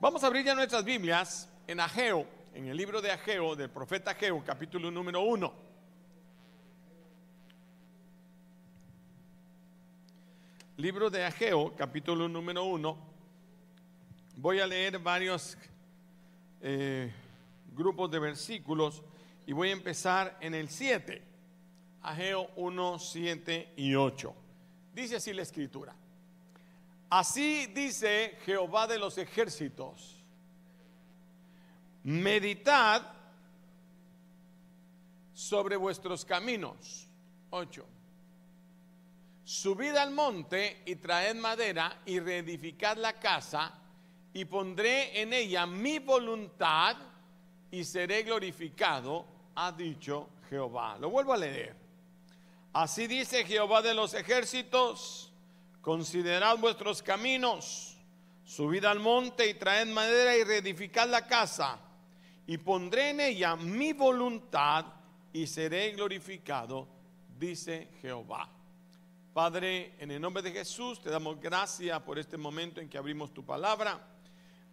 Vamos a abrir ya nuestras Biblias en Ageo, en el libro de Ageo, del profeta Ageo, capítulo número 1. Libro de Ageo, capítulo número 1. Voy a leer varios eh, grupos de versículos y voy a empezar en el 7. Ageo 1, 7 y 8. Dice así la escritura. Así dice Jehová de los ejércitos. Meditad sobre vuestros caminos. 8. Subid al monte y traed madera y reedificad la casa y pondré en ella mi voluntad y seré glorificado, ha dicho Jehová. Lo vuelvo a leer. Así dice Jehová de los ejércitos Considerad vuestros caminos, subid al monte y traed madera y reedificad la casa, y pondré en ella mi voluntad y seré glorificado, dice Jehová. Padre, en el nombre de Jesús te damos gracias por este momento en que abrimos tu palabra.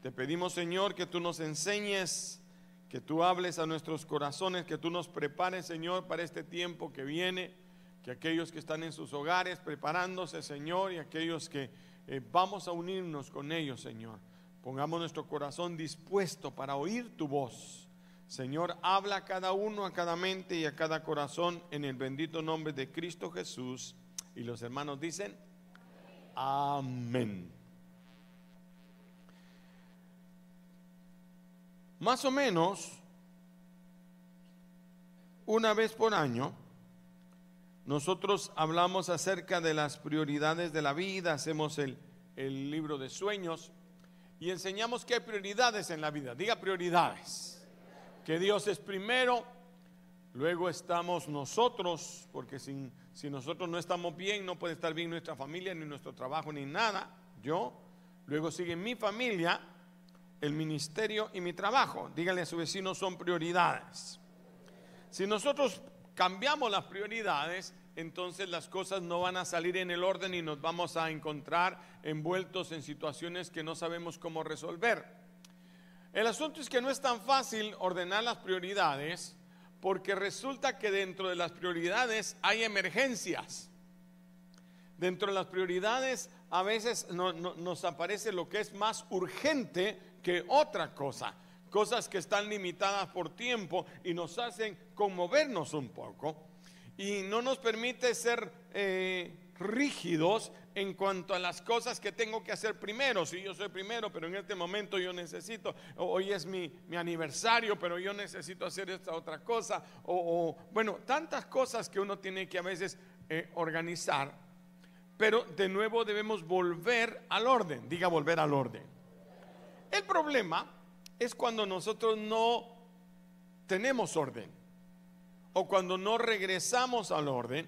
Te pedimos, Señor, que tú nos enseñes, que tú hables a nuestros corazones, que tú nos prepares, Señor, para este tiempo que viene que aquellos que están en sus hogares preparándose, Señor, y aquellos que eh, vamos a unirnos con ellos, Señor. Pongamos nuestro corazón dispuesto para oír tu voz. Señor, habla a cada uno, a cada mente y a cada corazón en el bendito nombre de Cristo Jesús. Y los hermanos dicen, amén. Más o menos, una vez por año, nosotros hablamos acerca de las prioridades de la vida, hacemos el, libro de sueños y enseñamos que hay prioridades en la vida. Diga prioridades. Que Dios es primero, luego estamos nosotros, porque sin, si nosotros no estamos bien, no puede estar bien nuestra familia, ni nuestro trabajo, ni nada. Yo. Luego sigue mi familia, el ministerio y mi trabajo. Díganle a su vecino, son prioridades. Si nosotros cambiamos las prioridades, entonces las cosas no van a salir en el orden y nos vamos a encontrar envueltos en situaciones que no sabemos cómo resolver. El asunto es que no es tan fácil ordenar las prioridades porque resulta que dentro de las prioridades hay emergencias. Dentro de las prioridades a veces nos aparece lo que es más urgente que otra cosa cosas que están limitadas por tiempo y nos hacen conmovernos un poco y no nos permite ser eh, rígidos en cuanto a las cosas que tengo que hacer primero. Si yo soy primero, pero en este momento yo necesito, hoy es mi, aniversario, pero yo necesito hacer esta otra cosa. O, bueno, tantas cosas que uno tiene que a veces eh, organizar. Pero de nuevo debemos volver al orden. Diga volver al orden. El problema es cuando nosotros no tenemos orden o cuando no regresamos al orden.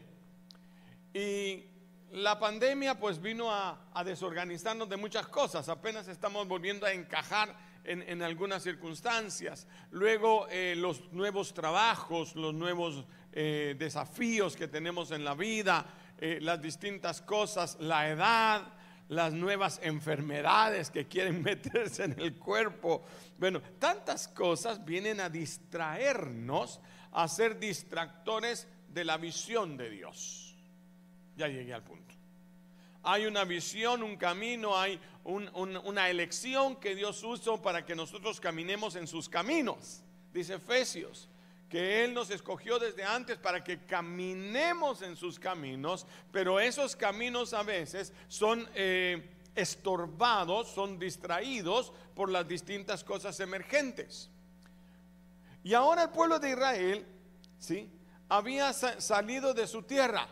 Y la pandemia pues vino a, desorganizarnos de muchas cosas, apenas estamos volviendo a encajar en, algunas circunstancias. Luego eh, los nuevos trabajos, los nuevos eh, desafíos que tenemos en la vida, eh, las distintas cosas, la edad, las nuevas enfermedades que quieren meterse en el cuerpo. Bueno, tantas cosas vienen a distraernos, a ser distractores de la visión de Dios. Ya llegué al punto. Hay una visión, un camino, hay una elección que Dios usó para que nosotros caminemos en sus caminos, dice Efesios que Él nos escogió desde antes para que caminemos en sus caminos, pero esos caminos a veces son eh, estorbados, son distraídos por las distintas cosas emergentes. Y ahora el pueblo de Israel, ¿sí? Había salido de su tierra.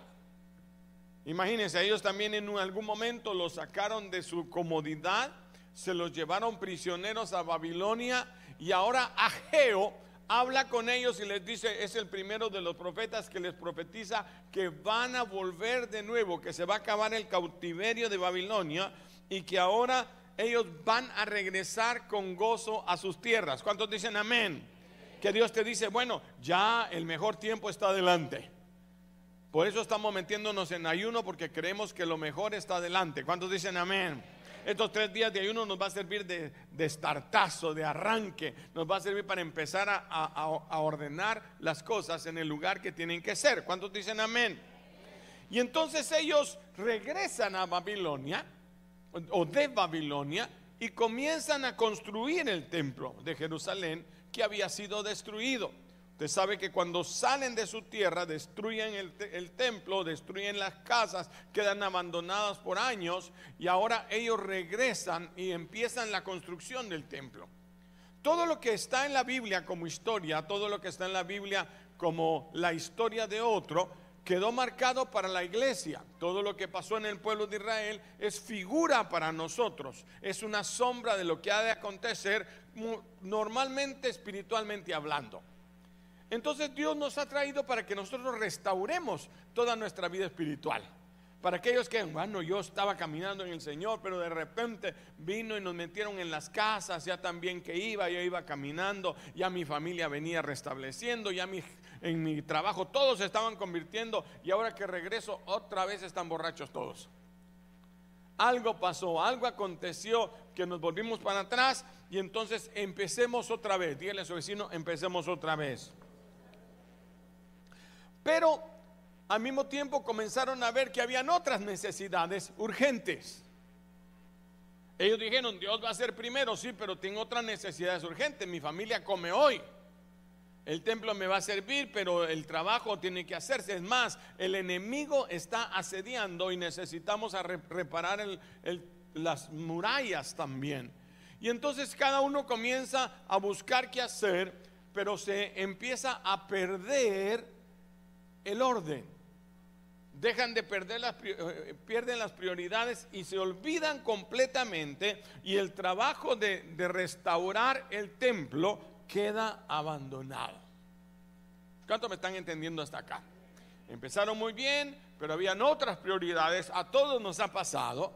Imagínense, ellos también en algún momento los sacaron de su comodidad, se los llevaron prisioneros a Babilonia y ahora Ageo habla con ellos y les dice, es el primero de los profetas que les profetiza que van a volver de nuevo, que se va a acabar el cautiverio de Babilonia y que ahora ellos van a regresar con gozo a sus tierras. ¿Cuántos dicen amén? Que Dios te dice, bueno, ya el mejor tiempo está adelante. Por eso estamos metiéndonos en ayuno porque creemos que lo mejor está adelante. ¿Cuántos dicen amén? Estos tres días de ayuno nos va a servir de, de estartazo, de arranque. Nos va a servir para empezar a, a ordenar las cosas en el lugar que tienen que ser. ¿Cuántos dicen amén? Y entonces ellos regresan a Babilonia o de Babilonia y comienzan a construir el templo de Jerusalén que había sido destruido. Usted sabe que cuando salen de su tierra destruyen el, templo, destruyen las casas, quedan abandonadas por años y ahora ellos regresan y empiezan la construcción del templo. Todo lo que está en la Biblia como historia, todo lo que está en la Biblia como la historia de otro, quedó marcado para la iglesia. Todo lo que pasó en el pueblo de Israel es figura para nosotros, es una sombra de lo que ha de acontecer normalmente espiritualmente hablando. Entonces Dios nos ha traído para que nosotros restauremos toda nuestra vida espiritual. Para aquellos que, bueno, yo estaba caminando en el Señor, pero de repente vino y nos metieron en las casas, ya también que iba, yo iba caminando, ya mi familia venía restableciendo, ya mi en mi trabajo, todos se estaban convirtiendo y ahora que regreso otra vez están borrachos todos. Algo pasó, algo aconteció que nos volvimos para atrás y entonces empecemos otra vez. Dígale a su vecino, empecemos otra vez. Pero al mismo tiempo comenzaron a ver que habían otras necesidades urgentes. Ellos dijeron, Dios va a ser primero, sí, pero tengo otras necesidades urgentes. Mi familia come hoy el templo me va a servir, pero el trabajo tiene que hacerse. Es más, el enemigo está asediando y necesitamos reparar las murallas también. Y entonces cada uno comienza a buscar qué hacer, pero se empieza a perder el orden. Dejan de perder las, eh, pierden las prioridades y se olvidan completamente y el trabajo de, de restaurar el templo queda abandonado. ¿Cuánto me están entendiendo hasta acá? Empezaron muy bien, pero habían otras prioridades. A todos nos ha pasado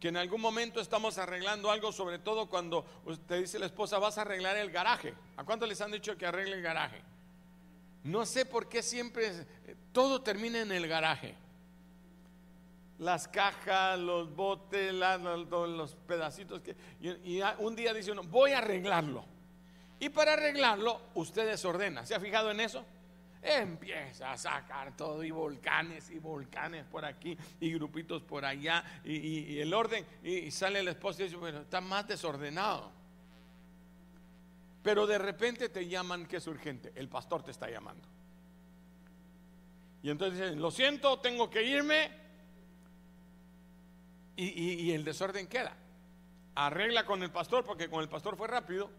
que en algún momento estamos arreglando algo, sobre todo cuando usted dice la esposa, vas a arreglar el garaje. ¿A cuánto les han dicho que arregle el garaje? No sé por qué siempre eh, todo termina en el garaje. Las cajas, los botes, los, pedacitos. Que, y un día dice uno, voy a arreglarlo. Y para arreglarlo, usted desordena. ¿Se ha fijado en eso? Empieza a sacar todo y volcanes y volcanes por aquí y grupitos por allá y, el orden. Y, sale el esposo y dice, bueno, está más desordenado. Pero de repente te llaman que es urgente. El pastor te está llamando. Y entonces dicen, lo siento, tengo que irme. y el desorden queda. Arregla con el pastor porque con el pastor fue rápido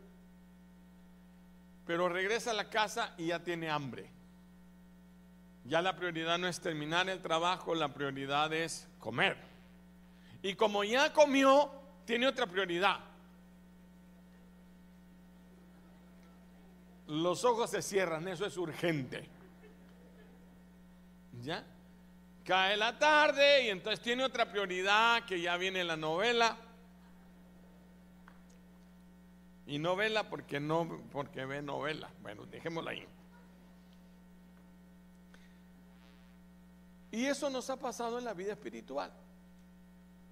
pero regresa a la casa y ya tiene hambre. Ya la prioridad no es terminar el trabajo, la prioridad es comer. Y como ya comió, tiene otra prioridad. Los ojos se cierran, eso es urgente. ¿Ya? Cae la tarde y entonces tiene otra prioridad que ya viene la novela y novela porque no, porque ve novela. Bueno, dejémosla ahí. Y eso nos ha pasado en la vida espiritual.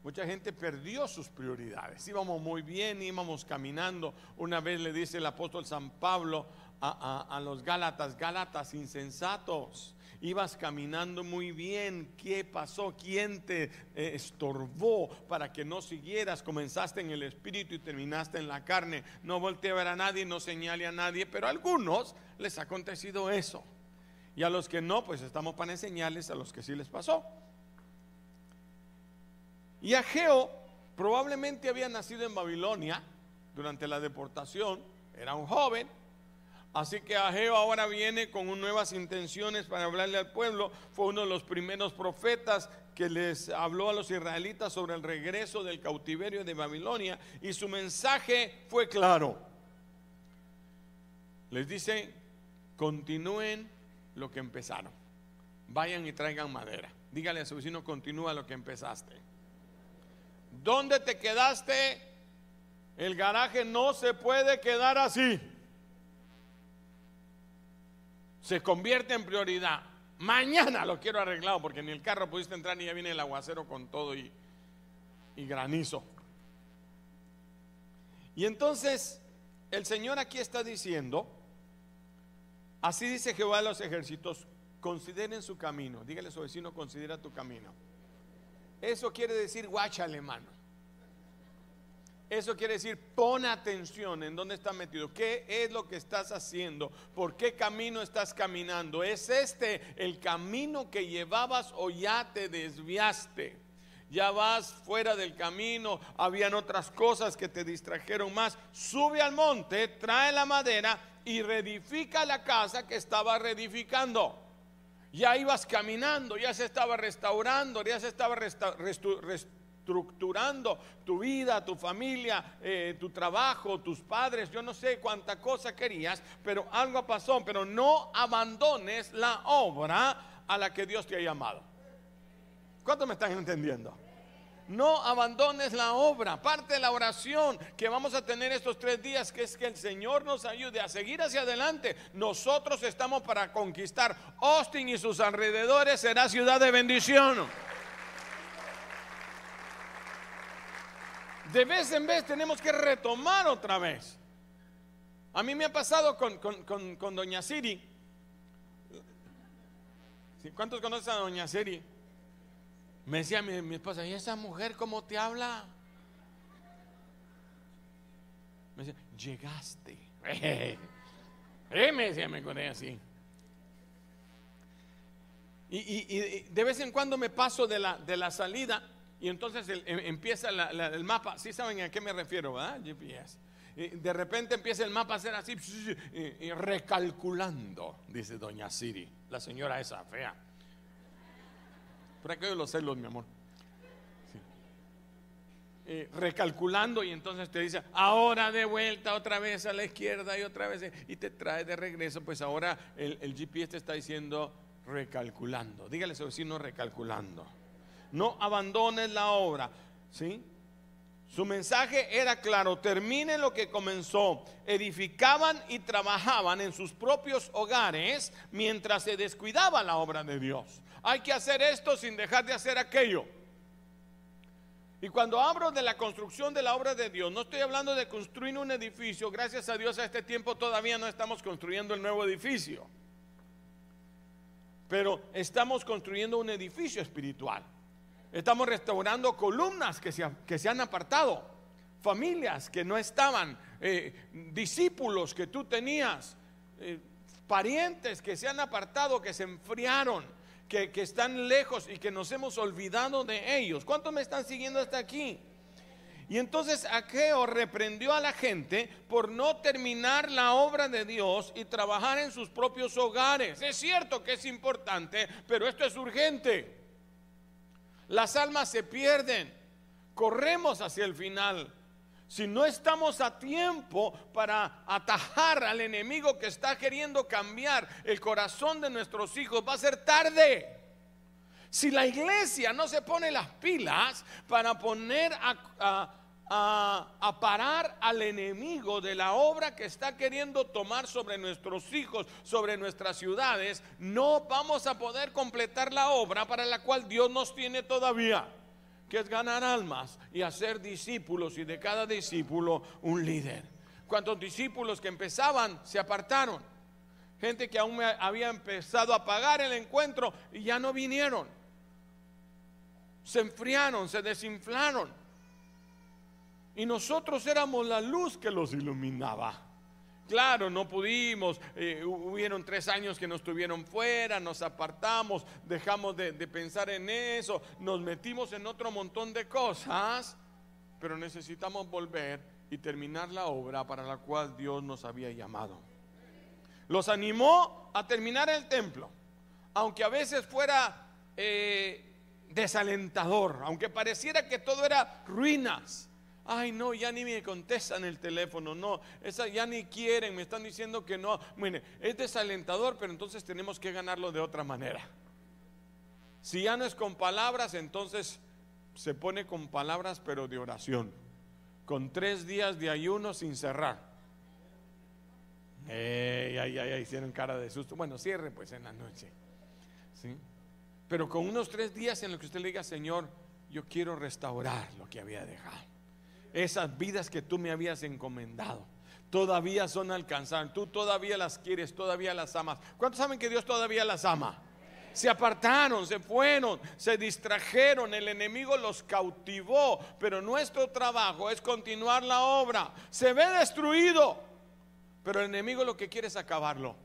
Mucha gente perdió sus prioridades. Íbamos muy bien, íbamos caminando. Una vez le dice el apóstol San Pablo a, a los Gálatas, Gálatas insensatos, ibas caminando muy bien, ¿qué pasó? ¿Quién te eh, estorbó para que no siguieras? Comenzaste en el espíritu y terminaste en la carne. No volteé a ver a nadie, no señale a nadie, pero a algunos les ha acontecido eso. Y a los que no, pues estamos para enseñarles a los que sí les pasó. Y Ageo probablemente había nacido en Babilonia durante la deportación, era un joven, Así que Ageo ahora viene con nuevas intenciones para hablarle al pueblo. Fue uno de los primeros profetas que les habló a los israelitas sobre el regreso del cautiverio de Babilonia y su mensaje fue claro. Les dice, continúen lo que empezaron. Vayan y traigan madera. Dígale a su vecino, continúa lo que empezaste. ¿Dónde te quedaste? El garaje no se puede quedar así se convierte en prioridad. Mañana lo quiero arreglado porque ni el carro pudiste entrar ni ya viene el aguacero con todo y, y granizo. Y entonces el Señor aquí está diciendo, así dice Jehová de los ejércitos, consideren su camino. Dígale a su vecino, considera tu camino. Eso quiere decir, guáchale mano. Eso quiere decir, pon atención en dónde estás metido. ¿Qué es lo que estás haciendo? ¿Por qué camino estás caminando? ¿Es este el camino que llevabas o ya te desviaste? Ya vas fuera del camino, habían otras cosas que te distrajeron más. Sube al monte, trae la madera y reedifica la casa que estaba reedificando. Ya ibas caminando, ya se estaba restaurando, ya se estaba restaurando estructurando tu vida, tu familia, eh, tu trabajo, tus padres, yo no sé cuánta cosa querías, pero algo pasó, pero no abandones la obra a la que Dios te ha llamado. ¿Cuántos me están entendiendo? No abandones la obra. Parte de la oración que vamos a tener estos tres días, que es que el Señor nos ayude a seguir hacia adelante. Nosotros estamos para conquistar Austin y sus alrededores. Será ciudad de bendición. De vez en vez tenemos que retomar otra vez. A mí me ha pasado con, Doña Siri. ¿Cuántos conocen a Doña Siri? Me decía mi, esposa, ¿y esa mujer cómo te habla? Me decía, llegaste. Eh, me decía, me acordé así. Y, de vez en cuando me paso de la, de la salida y entonces em, empieza el mapa, ¿sí saben a qué me refiero, verdad? GPS. de repente empieza el mapa a ser así, recalculando, dice doña Siri, la señora esa fea. Por aquello los celos, mi amor. recalculando y entonces te dice, ahora de vuelta otra vez a la izquierda y otra vez, y te trae de regreso, pues ahora el, el GPS te está diciendo recalculando. Dígale a su vecino recalculando no abandones la obra. ¿Sí? Su mensaje era claro, termine lo que comenzó. Edificaban y trabajaban en sus propios hogares mientras se descuidaba la obra de Dios. Hay que hacer esto sin dejar de hacer aquello. Y cuando hablo de la construcción de la obra de Dios, no estoy hablando de construir un edificio. Gracias a Dios a este tiempo todavía no estamos construyendo el nuevo edificio. Pero estamos construyendo un edificio espiritual. Estamos restaurando columnas que se, que se han apartado, familias que no estaban, eh, discípulos que tú tenías, eh, parientes que se han apartado, que se enfriaron, que, que están lejos y que nos hemos olvidado de ellos. ¿Cuántos me están siguiendo hasta aquí? Y entonces Aqueo reprendió a la gente por no terminar la obra de Dios y trabajar en sus propios hogares. Es cierto que es importante, pero esto es urgente. Las almas se pierden. Corremos hacia el final. Si no estamos a tiempo para atajar al enemigo que está queriendo cambiar el corazón de nuestros hijos, va a ser tarde. Si la iglesia no se pone las pilas para poner a, parar al enemigo de la obra que está queriendo tomar sobre nuestros hijos, sobre nuestras ciudades, no vamos a poder completar la obra para la cual Dios nos tiene todavía, que es ganar almas y hacer discípulos y de cada discípulo un líder. ¿Cuántos discípulos que empezaban se apartaron? Gente que aún había empezado a pagar el encuentro y ya no vinieron. Se enfriaron, se desinflaron. Y nosotros éramos la luz que los iluminaba. Claro, no pudimos, eh, hubieron tres años que nos tuvieron fuera, nos apartamos, dejamos de, de pensar en eso, nos metimos en otro montón de cosas, pero necesitamos volver y terminar la obra para la cual Dios nos había llamado. Los animó a terminar el templo, aunque a veces fuera eh, desalentador, aunque pareciera que todo era ruinas. Ay, no, ya ni me contestan el teléfono, no, ya ni quieren, me están diciendo que no. Mire, es desalentador, pero entonces tenemos que ganarlo de otra manera. Si ya no es con palabras, entonces se pone con palabras, pero de oración. Con tres días de ayuno sin cerrar. ay, ay, ay, hicieron cara de susto. Bueno, cierre pues en la noche. ¿Sí? Pero con unos tres días en los que usted le diga, Señor, yo quiero restaurar lo que había dejado esas vidas que tú me habías encomendado. Todavía son alcanzadas. Tú todavía las quieres, todavía las amas. ¿Cuántos saben que Dios todavía las ama? Se apartaron, se fueron, se distrajeron, el enemigo los cautivó, pero nuestro trabajo es continuar la obra. Se ve destruido, pero el enemigo lo que quiere es acabarlo.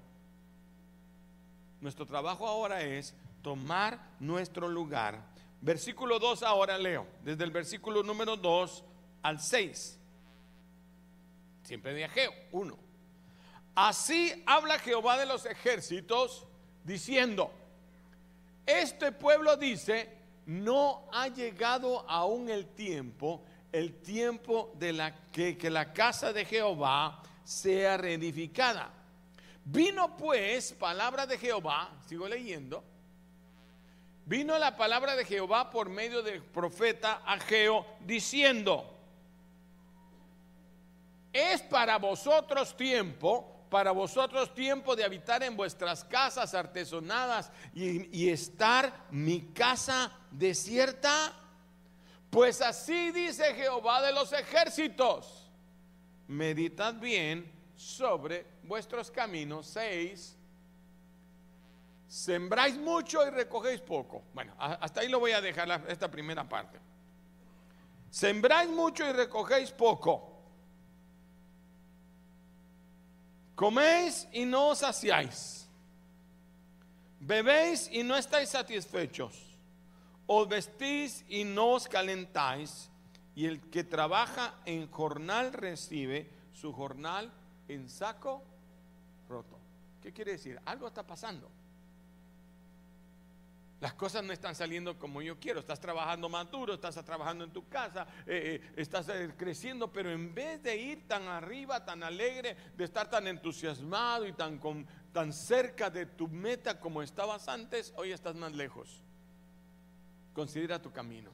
Nuestro trabajo ahora es tomar nuestro lugar. Versículo 2 ahora leo, desde el versículo número 2 al 6. Siempre de Ageo, 1. Así habla Jehová de los ejércitos, diciendo, este pueblo dice, no ha llegado aún el tiempo, el tiempo de la que, que la casa de Jehová sea reedificada Vino pues palabra de Jehová, sigo leyendo, vino la palabra de Jehová por medio del profeta Ageo diciendo, es para vosotros tiempo, para vosotros tiempo de habitar en vuestras casas artesonadas y, estar mi casa desierta. Pues así dice Jehová de los ejércitos. Meditad bien sobre vuestros caminos. Seis, sembráis mucho y recogéis poco. Bueno, hasta ahí lo voy a dejar esta primera parte. Sembráis mucho y recogéis poco. Coméis y no os saciáis. Bebéis y no estáis satisfechos. Os vestís y no os calentáis. Y el que trabaja en jornal recibe su jornal en saco roto. ¿Qué quiere decir? Algo está pasando. Las cosas no están saliendo como yo quiero. Estás trabajando más duro, estás trabajando en tu casa, eh, eh, estás eh, creciendo, pero en vez de ir tan arriba, tan alegre, de estar tan entusiasmado y tan, tan cerca de tu meta como estabas antes, hoy estás más lejos. Considera tu camino.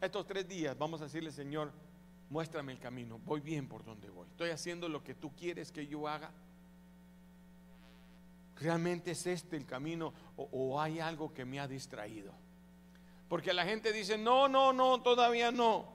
Estos tres días vamos a decirle, Señor, muéstrame el camino, voy bien por donde voy, estoy haciendo lo que tú quieres que yo haga. ¿Realmente es este el camino o, hay algo que me ha distraído? Porque la gente dice, no, no, no, todavía no.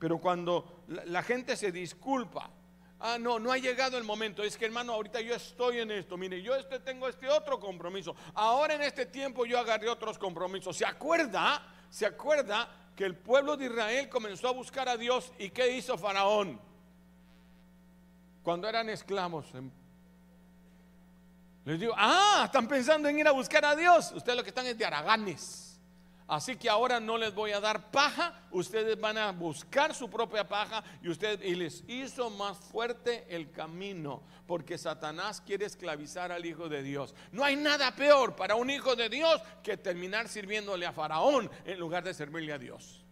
Pero cuando la, gente se disculpa, ah, no, no ha llegado el momento. Es que hermano, ahorita yo estoy en esto. Mire, yo este, tengo este otro compromiso. Ahora en este tiempo yo agarré otros compromisos. ¿Se acuerda? ¿Se acuerda que el pueblo de Israel comenzó a buscar a Dios y ¿qué hizo Faraón? Cuando eran esclavos. Les digo, ah, están pensando en ir a buscar a Dios. Ustedes lo que están es de araganes. Así que ahora no les voy a dar paja, ustedes van a buscar su propia paja y usted y les hizo más fuerte el camino, porque Satanás quiere esclavizar al hijo de Dios. No hay nada peor para un hijo de Dios que terminar sirviéndole a Faraón en lugar de servirle a Dios.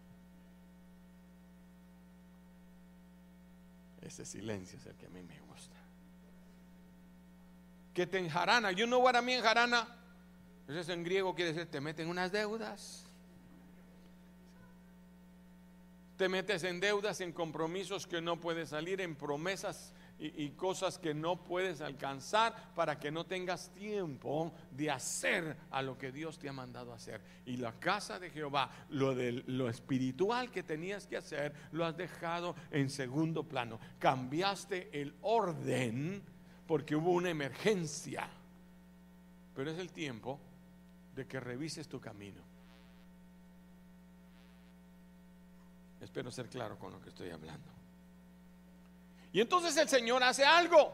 Ese silencio es el que a mí me gusta. Que te enjarana, you know what I mean jarana? Eso en griego quiere decir te meten unas deudas Te metes en deudas, en compromisos que no puedes salir, en promesas y, cosas que no puedes alcanzar para que no tengas tiempo de hacer a lo que Dios te ha mandado hacer. Y la casa de Jehová, lo, de, lo espiritual que tenías que hacer, lo has dejado en segundo plano. Cambiaste el orden porque hubo una emergencia. Pero es el tiempo de que revises tu camino. Espero ser claro con lo que estoy hablando. Y entonces el Señor hace algo.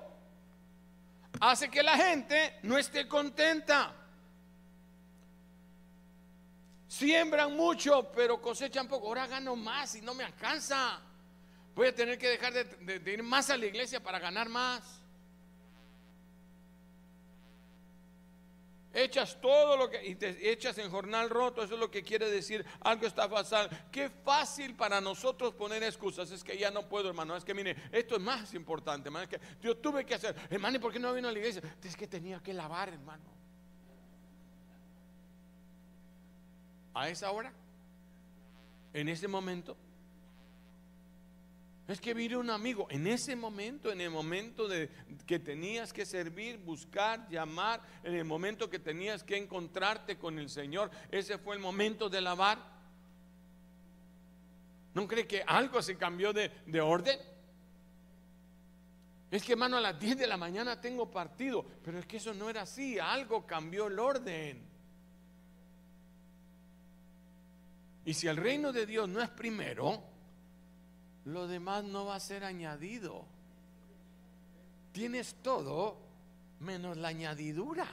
Hace que la gente no esté contenta. Siembran mucho, pero cosechan poco. Ahora gano más y no me alcanza. Voy a tener que dejar de, de ir más a la iglesia para ganar más. Echas todo lo que y te echas en jornal roto, eso es lo que quiere decir algo está pasando. Qué fácil para nosotros poner excusas, es que ya no puedo, hermano, es que mire, esto es más importante, hermano, es que yo tuve que hacer, hermano, ¿y por qué no vino a la iglesia? Es que tenía que lavar, hermano. A esa hora, en ese momento, es que vino un amigo en ese momento, en el momento de que tenías que servir, buscar, llamar, en el momento que tenías que encontrarte con el Señor, ese fue el momento de lavar. ¿No cree que algo se cambió de, de orden? Es que hermano, a las 10 de la mañana tengo partido, pero es que eso no era así, algo cambió el orden. Y si el reino de Dios no es primero, lo demás no va a ser añadido. Tienes todo menos la añadidura.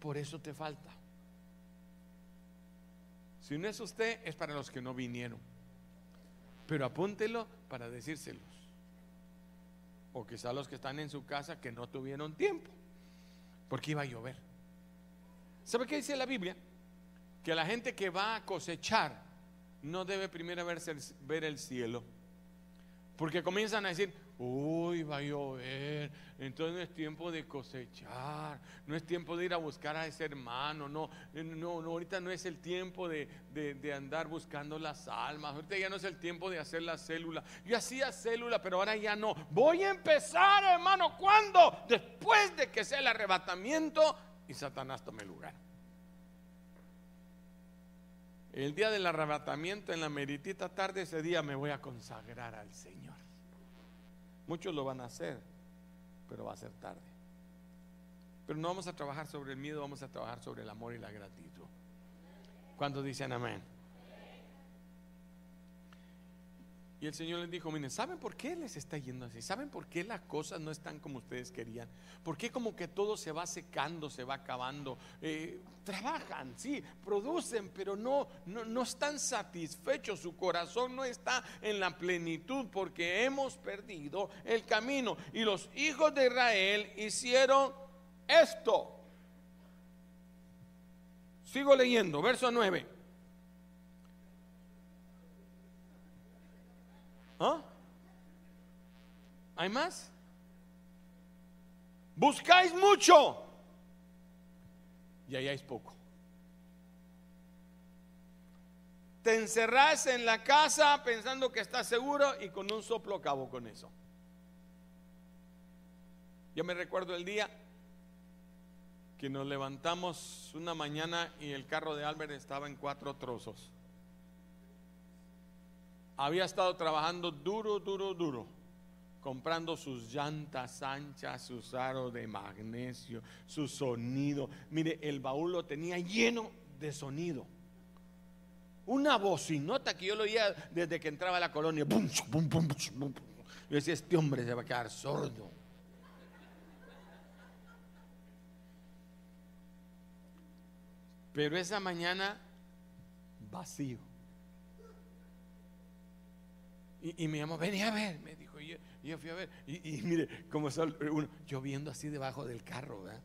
Por eso te falta. Si no es usted, es para los que no vinieron. Pero apúntelo para decírselos. O quizá los que están en su casa que no tuvieron tiempo. Porque iba a llover. ¿Sabe qué dice la Biblia? Que la gente que va a cosechar no debe primero ver el cielo. Porque comienzan a decir, uy, va a llover, entonces no es tiempo de cosechar, no es tiempo de ir a buscar a ese hermano, no, no, no ahorita no es el tiempo de, de, andar buscando las almas, ahorita ya no es el tiempo de hacer la célula. Yo hacía célula, pero ahora ya no. Voy a empezar, hermano, ¿cuándo? Después de que sea el arrebatamiento y Satanás tome lugar. El día del arrebatamiento, en la meritita tarde, ese día me voy a consagrar al Señor. Muchos lo van a hacer, pero va a ser tarde. Pero no vamos a trabajar sobre el miedo, vamos a trabajar sobre el amor y la gratitud. Cuando dicen amén? Y el Señor les dijo, miren, ¿saben por qué les está yendo así? ¿Saben por qué las cosas no están como ustedes querían? ¿Por qué como que todo se va secando, se va acabando? Eh, trabajan, sí, producen, pero no, no, no están satisfechos, su corazón no está en la plenitud porque hemos perdido el camino. Y los hijos de Israel hicieron esto. Sigo leyendo, verso 9. ¿Ah? ¿Hay más? Buscáis mucho y es poco. Te encerrás en la casa pensando que estás seguro y con un soplo acabo con eso. Yo me recuerdo el día que nos levantamos una mañana y el carro de Albert estaba en cuatro trozos había estado trabajando duro, duro, duro, comprando sus llantas anchas, sus aros de magnesio, su sonido. Mire, el baúl lo tenía lleno de sonido. Una bocinota que yo lo oía desde que entraba a la colonia. Yo decía, este hombre se va a quedar sordo. Pero esa mañana vacío. Y, me llamó, vení a ver, me dijo, y yo, fui a ver, y, mire, como uno, yo viendo así debajo del carro, ¿verdad?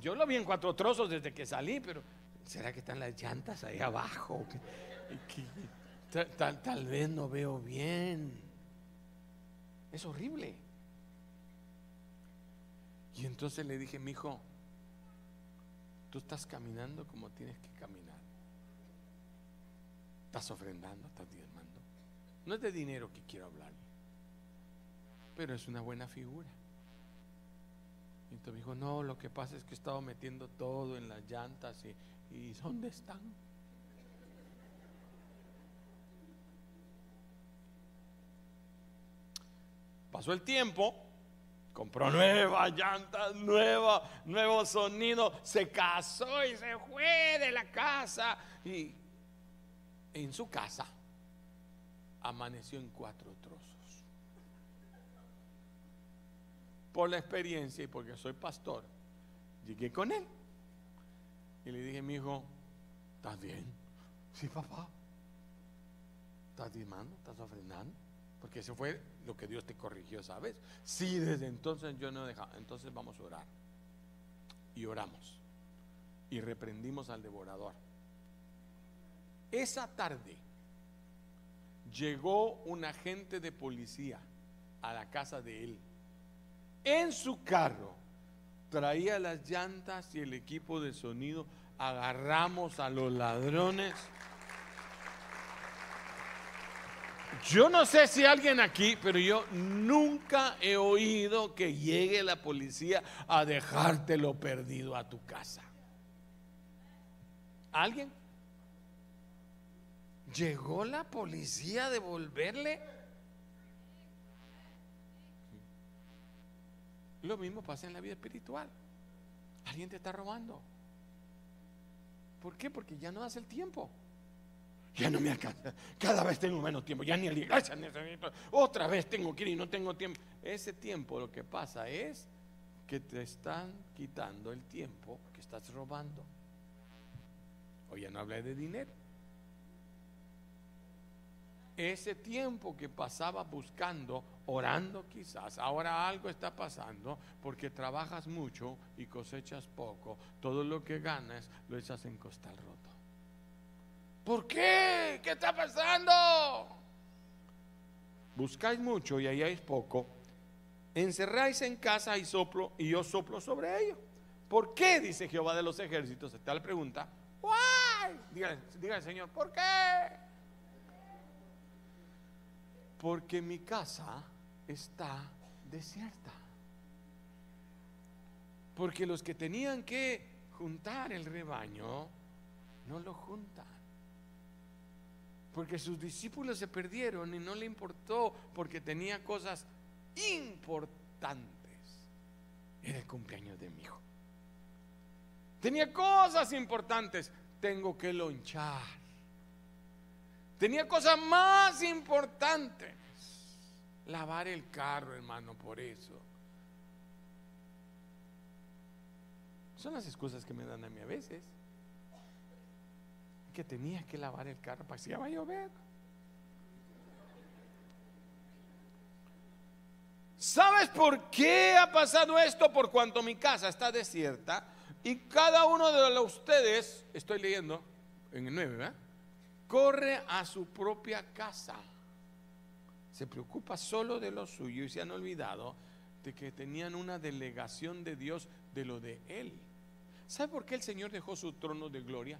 Yo lo vi en cuatro trozos desde que salí, pero ¿será que están las llantas ahí abajo? tal, tal vez no veo bien. Es horrible. Y entonces le dije, mi hijo, tú estás caminando como tienes que caminar. Estás ofrendando, estás diezmando. No es de dinero que quiero hablar, pero es una buena figura. Y entonces me dijo, no, lo que pasa es que he estado metiendo todo en las llantas y, y ¿dónde están? Pasó el tiempo, compró nuevas llantas, nueva, nuevo sonido, se casó y se fue de la casa y en su casa amaneció en cuatro trozos. Por la experiencia y porque soy pastor, llegué con él y le dije, mi hijo, ¿estás bien? Sí, papá. ¿Estás dimando? ¿Estás ofrendando? Porque eso fue lo que Dios te corrigió, ¿sabes? Sí, desde entonces yo no he dejado. Entonces vamos a orar. Y oramos. Y reprendimos al devorador. Esa tarde llegó un agente de policía a la casa de él. En su carro traía las llantas y el equipo de sonido. Agarramos a los ladrones. Yo no sé si alguien aquí, pero yo nunca he oído que llegue la policía a dejártelo perdido a tu casa. ¿Alguien? Llegó la policía a devolverle. Lo mismo pasa en la vida espiritual. Alguien te está robando. ¿Por qué? Porque ya no das el tiempo. Ya no me alcanza. Cada vez tengo menos tiempo. Ya ni a la iglesia. Otra vez tengo que ir y no tengo tiempo. Ese tiempo lo que pasa es que te están quitando el tiempo que estás robando. Hoy ya no hablé de dinero. Ese tiempo que pasaba buscando, orando quizás, ahora algo está pasando porque trabajas mucho y cosechas poco. Todo lo que ganas lo echas en costal roto. ¿Por qué? ¿Qué está pasando? Buscáis mucho y hay poco. Encerráis en casa y soplo y yo soplo sobre ello. ¿Por qué? Dice Jehová de los ejércitos. Está la pregunta. Why? Dígale, Señor, ¿por qué? Porque mi casa está desierta. Porque los que tenían que juntar el rebaño no lo juntan. Porque sus discípulos se perdieron y no le importó porque tenía cosas importantes. Era el cumpleaños de mi hijo. Tenía cosas importantes. Tengo que lonchar. Tenía cosas más importantes. Lavar el carro, hermano, por eso. Son las excusas que me dan a mí a veces. Que tenía que lavar el carro para que se va a llover. ¿Sabes por qué ha pasado esto? Por cuanto mi casa está desierta y cada uno de ustedes, estoy leyendo en el 9, ¿verdad? Corre a su propia casa. Se preocupa solo de lo suyo y se han olvidado de que tenían una delegación de Dios de lo de Él. ¿Sabe por qué el Señor dejó su trono de gloria?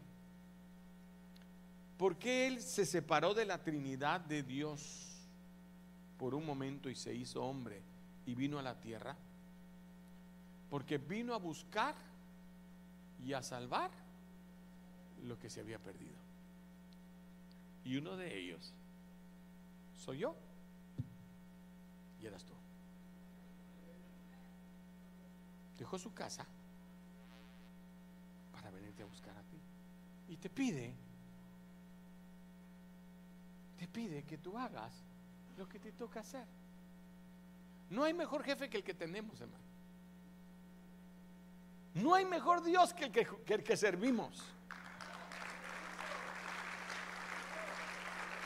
Porque Él se separó de la Trinidad de Dios por un momento y se hizo hombre y vino a la tierra? Porque vino a buscar y a salvar lo que se había perdido. Y uno de ellos soy yo y eras tú. Dejó su casa para venirte a buscar a ti. Y te pide, te pide que tú hagas lo que te toca hacer. No hay mejor jefe que el que tenemos, hermano. No hay mejor Dios que el que, que el que servimos.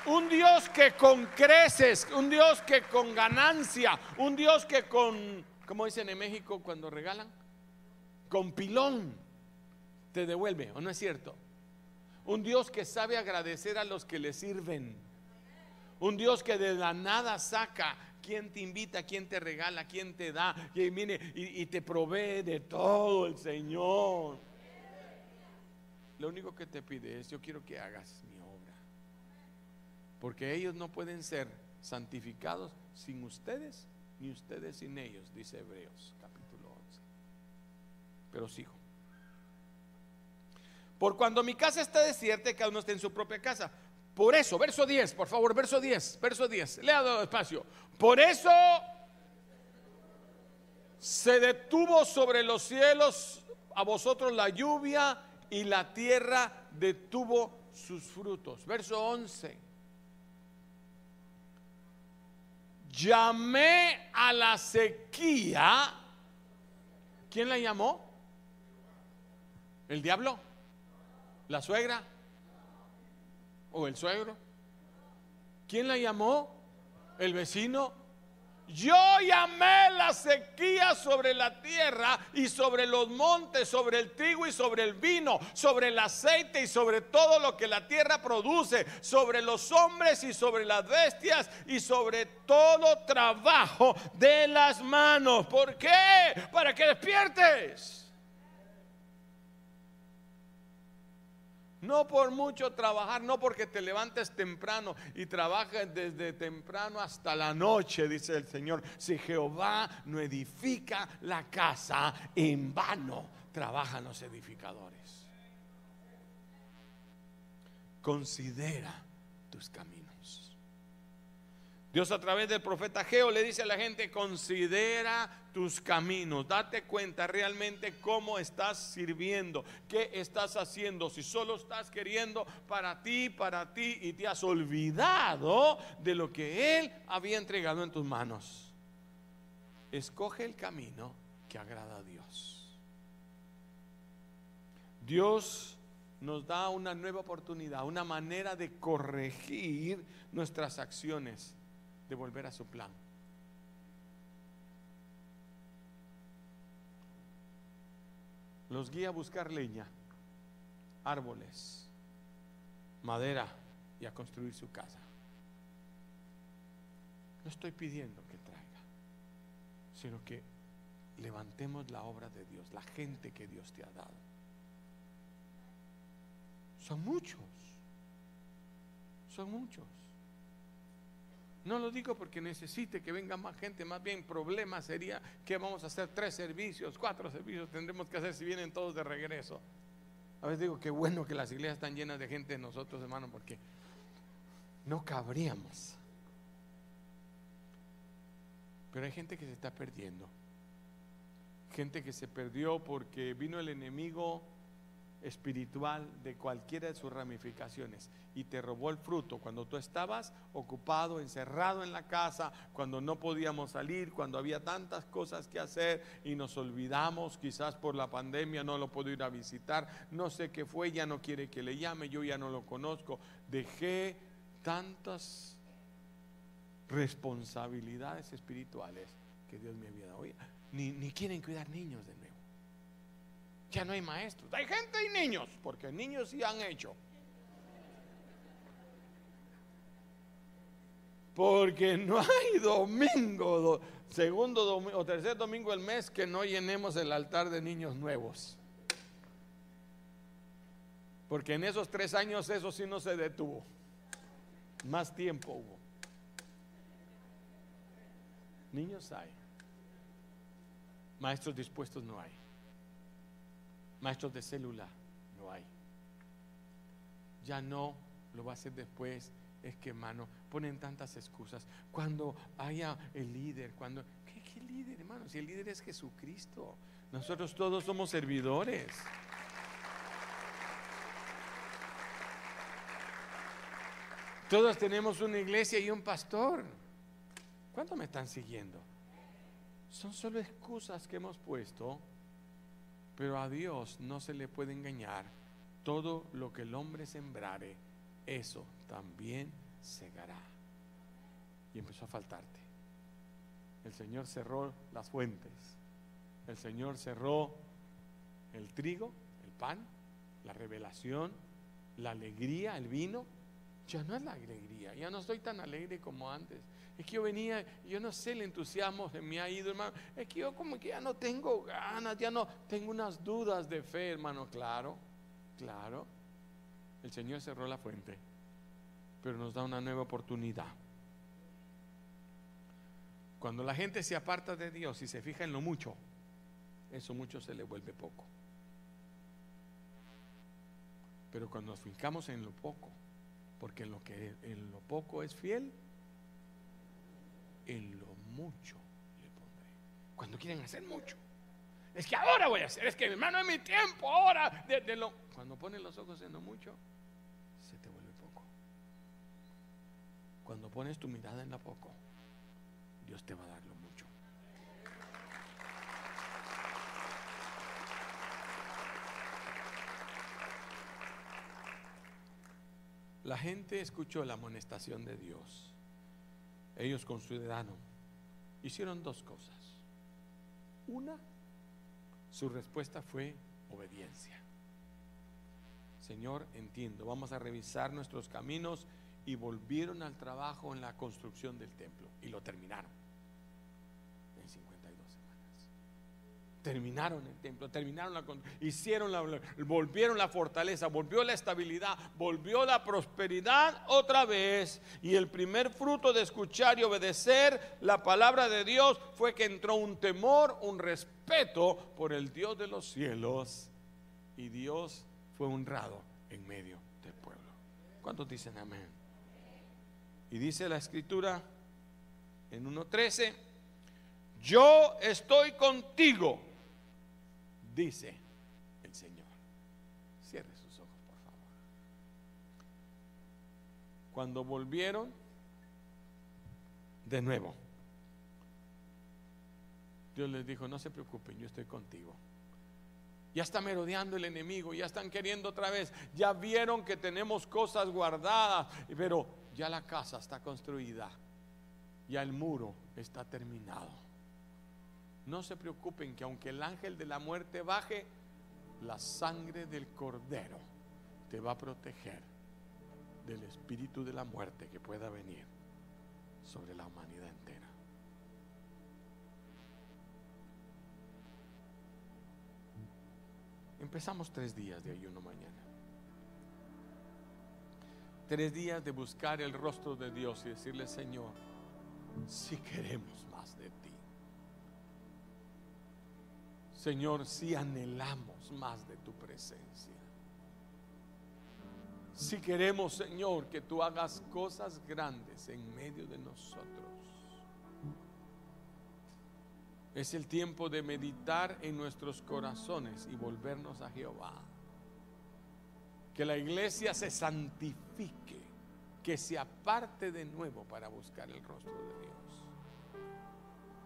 Un Dios que con creces, un Dios que con ganancia, un Dios que con, como dicen en México cuando regalan, con pilón te devuelve, ¿o no es cierto? Un Dios que sabe agradecer a los que le sirven. Un Dios que de la nada saca quién te invita, quién te regala, quién te da, y, y, y te provee de todo el Señor. Lo único que te pide es, yo quiero que hagas mi. Porque ellos no pueden ser santificados sin ustedes, ni ustedes sin ellos, dice Hebreos capítulo 11. Pero sigo. Por cuando mi casa está desierta, cada uno está en su propia casa. Por eso, verso 10, por favor, verso 10, verso 10, lea espacio. Por eso se detuvo sobre los cielos a vosotros la lluvia y la tierra detuvo sus frutos. Verso 11. Llamé a la sequía. ¿Quién la llamó? ¿El diablo? ¿La suegra? ¿O el suegro? ¿Quién la llamó? ¿El vecino? Yo llamé la sequía sobre la tierra y sobre los montes, sobre el trigo y sobre el vino, sobre el aceite y sobre todo lo que la tierra produce, sobre los hombres y sobre las bestias y sobre todo trabajo de las manos. ¿Por qué? Para que despiertes. No por mucho trabajar, no porque te levantes temprano y trabajes desde temprano hasta la noche, dice el Señor. Si Jehová no edifica la casa, en vano trabajan los edificadores. Considera tus caminos. Dios a través del profeta Geo le dice a la gente, considera tus caminos, date cuenta realmente cómo estás sirviendo, qué estás haciendo, si solo estás queriendo para ti, para ti y te has olvidado de lo que Él había entregado en tus manos. Escoge el camino que agrada a Dios. Dios nos da una nueva oportunidad, una manera de corregir nuestras acciones de volver a su plan. Los guía a buscar leña, árboles, madera y a construir su casa. No estoy pidiendo que traiga, sino que levantemos la obra de Dios, la gente que Dios te ha dado. Son muchos, son muchos. No lo digo porque necesite que venga más gente, más bien problema sería que vamos a hacer tres servicios, cuatro servicios tendremos que hacer si vienen todos de regreso. A veces digo que bueno que las iglesias están llenas de gente de nosotros, hermano, porque no cabríamos. Pero hay gente que se está perdiendo. Gente que se perdió porque vino el enemigo espiritual de cualquiera de sus ramificaciones y te robó el fruto cuando tú estabas ocupado, encerrado en la casa, cuando no podíamos salir, cuando había tantas cosas que hacer y nos olvidamos, quizás por la pandemia no lo puedo ir a visitar, no sé qué fue, ya no quiere que le llame, yo ya no lo conozco, dejé tantas responsabilidades espirituales que Dios me había dado. ni, ni quieren cuidar niños de nuevo. Ya no hay maestros. Hay gente y niños, porque niños sí han hecho. Porque no hay domingo, segundo domingo o tercer domingo del mes que no llenemos el altar de niños nuevos. Porque en esos tres años eso sí no se detuvo. Más tiempo hubo. Niños hay. Maestros dispuestos no hay. Maestros de célula, no hay. Ya no, lo va a hacer después. Es que, hermano, ponen tantas excusas. Cuando haya el líder, cuando... ¿Qué, líder, hermano? Si el líder es Jesucristo. Nosotros todos somos servidores. Todos tenemos una iglesia y un pastor. ¿Cuánto me están siguiendo? Son solo excusas que hemos puesto pero a Dios no se le puede engañar. Todo lo que el hombre sembrare, eso también segará. Y empezó a faltarte. El Señor cerró las fuentes. El Señor cerró el trigo, el pan, la revelación, la alegría, el vino. Ya no es la alegría, ya no estoy tan alegre como antes. Es que yo venía, yo no sé, el entusiasmo se me ha ido, hermano. Es que yo como que ya no tengo ganas, ya no tengo unas dudas de fe, hermano. Claro, claro. El Señor cerró la fuente, pero nos da una nueva oportunidad. Cuando la gente se aparta de Dios y se fija en lo mucho, eso mucho se le vuelve poco. Pero cuando nos fijamos en lo poco, porque en lo que en lo poco es fiel, en lo mucho le pondré. Cuando quieren hacer mucho. Es que ahora voy a hacer, es que hermano es mi tiempo, ahora. De, lo, cuando ponen los ojos en lo mucho, se te vuelve poco. Cuando pones tu mirada en lo poco, Dios te va a dar lo mucho. La gente escuchó la amonestación de Dios ellos consideraron, hicieron dos cosas. Una, su respuesta fue obediencia. Señor, entiendo, vamos a revisar nuestros caminos y volvieron al trabajo en la construcción del templo y lo terminaron. Terminaron el templo, terminaron la hicieron la, volvieron la fortaleza, volvió la estabilidad, volvió la prosperidad otra vez. Y el primer fruto de escuchar y obedecer la palabra de Dios fue que entró un temor, un respeto por el Dios de los cielos. Y Dios fue honrado en medio del pueblo. ¿Cuántos dicen amén? Y dice la escritura en 1.13, yo estoy contigo, dice el Señor. Cierre sus ojos, por favor. Cuando volvieron de nuevo, Dios les dijo, no se preocupen, yo estoy contigo. Ya está merodeando el enemigo, ya están queriendo otra vez. Ya vieron que tenemos cosas guardadas, pero ya la casa está construida. Ya el muro está terminado. No se preocupen que aunque el ángel de la muerte baje, la sangre del cordero te va a proteger del espíritu de la muerte que pueda venir sobre la humanidad entera. Empezamos tres días de ayuno mañana. Tres días de buscar el rostro de Dios y decirle, Señor, si queremos más de ti. Señor, si anhelamos más de tu presencia. Si queremos, Señor, que tú hagas cosas grandes en medio de nosotros. Es el tiempo de meditar en nuestros corazones y volvernos a Jehová. Que la iglesia se santifique, que se aparte de nuevo para buscar el rostro de Dios.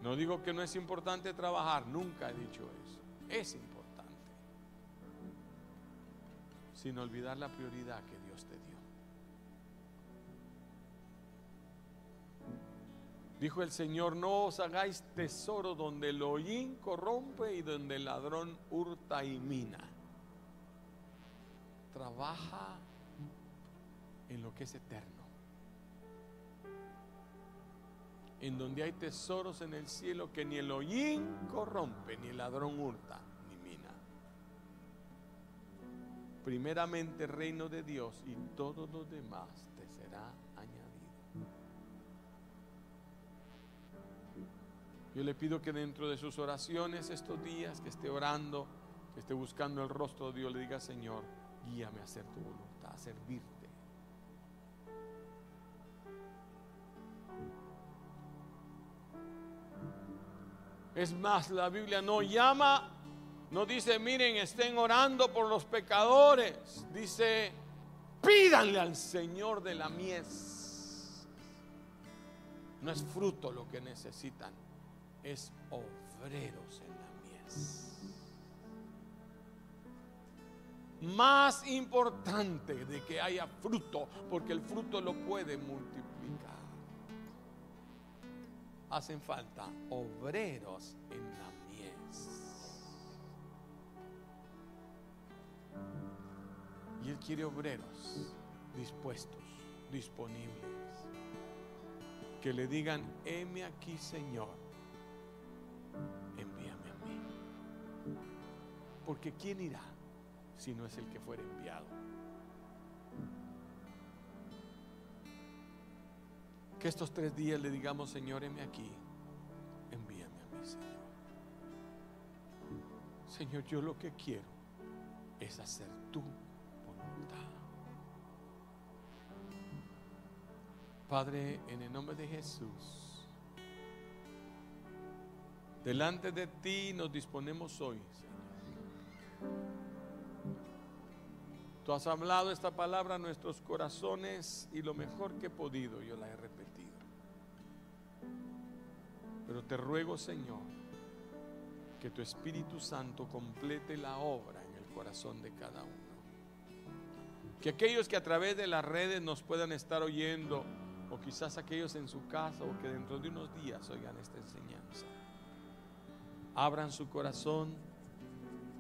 No digo que no es importante trabajar, nunca he dicho eso. Es importante. Sin olvidar la prioridad que Dios te dio. Dijo el Señor, no os hagáis tesoro donde el hollín corrompe y donde el ladrón hurta y mina. Trabaja en lo que es eterno. En donde hay tesoros en el cielo que ni el hollín corrompe, ni el ladrón hurta, ni mina. Primeramente reino de Dios y todo lo demás te será Yo le pido que dentro de sus oraciones estos días, que esté orando, que esté buscando el rostro de Dios, le diga, Señor, guíame a hacer tu voluntad, a servirte. Es más, la Biblia no llama, no dice, miren, estén orando por los pecadores. Dice, pídanle al Señor de la mies. No es fruto lo que necesitan, es obreros en la mies. Más importante de que haya fruto, porque el fruto lo puede multiplicar. Hacen falta obreros en la mies. Y Él quiere obreros dispuestos, disponibles, que le digan, heme aquí Señor envíame a mí. Porque ¿quién irá si no es el que fuera enviado? Que estos tres días le digamos, Señor, heme aquí, envíame a mí, Señor. Señor, yo lo que quiero es hacer tu voluntad. Padre, en el nombre de Jesús. Delante de ti nos disponemos hoy, Señor. Tú has hablado esta palabra a nuestros corazones y lo mejor que he podido yo la he repetido. Pero te ruego, Señor, que tu Espíritu Santo complete la obra en el corazón de cada uno. Que aquellos que a través de las redes nos puedan estar oyendo, o quizás aquellos en su casa, o que dentro de unos días oigan esta enseñanza abran su corazón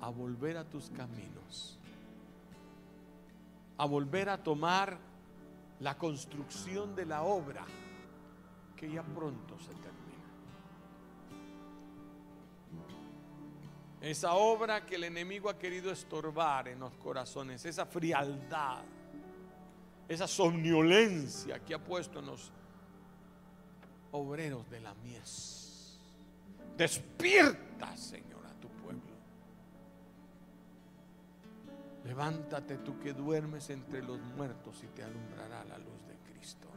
a volver a tus caminos, a volver a tomar la construcción de la obra que ya pronto se termina. Esa obra que el enemigo ha querido estorbar en los corazones, esa frialdad, esa somnolencia que ha puesto en los obreros de la mies Despierta, Señor, Levántate tú que duermes entre los muertos y te alumbrará la luz de Cristo.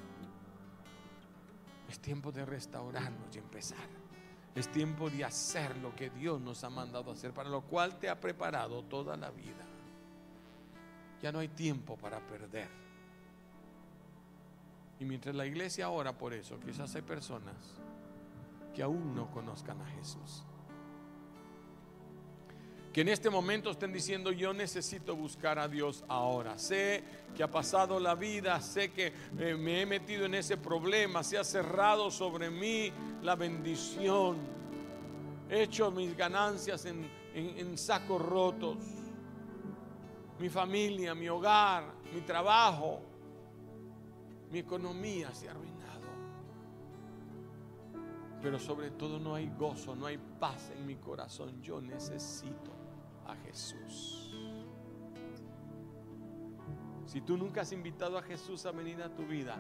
Es tiempo de restaurarnos y empezar. Es tiempo de hacer lo que Dios nos ha mandado hacer, para lo cual te ha preparado toda la vida. Ya no hay tiempo para perder. Y mientras la iglesia ora por eso, quizás hay personas que aún no conozcan a Jesús. Que en este momento estén diciendo, yo necesito buscar a Dios ahora. Sé que ha pasado la vida, sé que eh, me he metido en ese problema, se ha cerrado sobre mí la bendición. He hecho mis ganancias en, en sacos rotos. Mi familia, mi hogar, mi trabajo, mi economía se ha arruinado. Pero sobre todo no hay gozo, no hay paz en mi corazón. Yo necesito a Jesús. Si tú nunca has invitado a Jesús a venir a tu vida,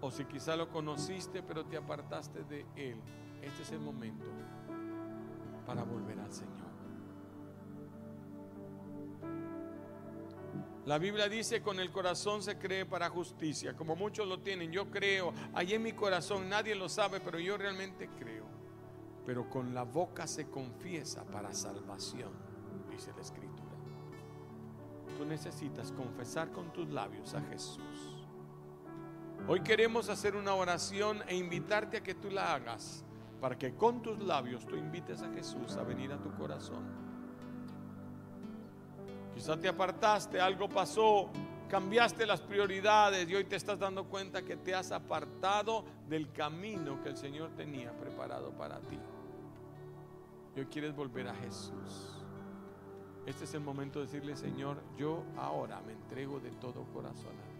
o si quizá lo conociste pero te apartaste de Él, este es el momento para volver al Señor. La Biblia dice, con el corazón se cree para justicia, como muchos lo tienen. Yo creo, ahí en mi corazón nadie lo sabe, pero yo realmente creo. Pero con la boca se confiesa para salvación, dice la Escritura. Tú necesitas confesar con tus labios a Jesús. Hoy queremos hacer una oración e invitarte a que tú la hagas para que con tus labios tú invites a Jesús a venir a tu corazón. Quizá te apartaste, algo pasó, cambiaste las prioridades y hoy te estás dando cuenta que te has apartado del camino que el Señor tenía preparado para ti. Y hoy quieres volver a Jesús. Este es el momento de decirle, Señor, yo ahora me entrego de todo corazón a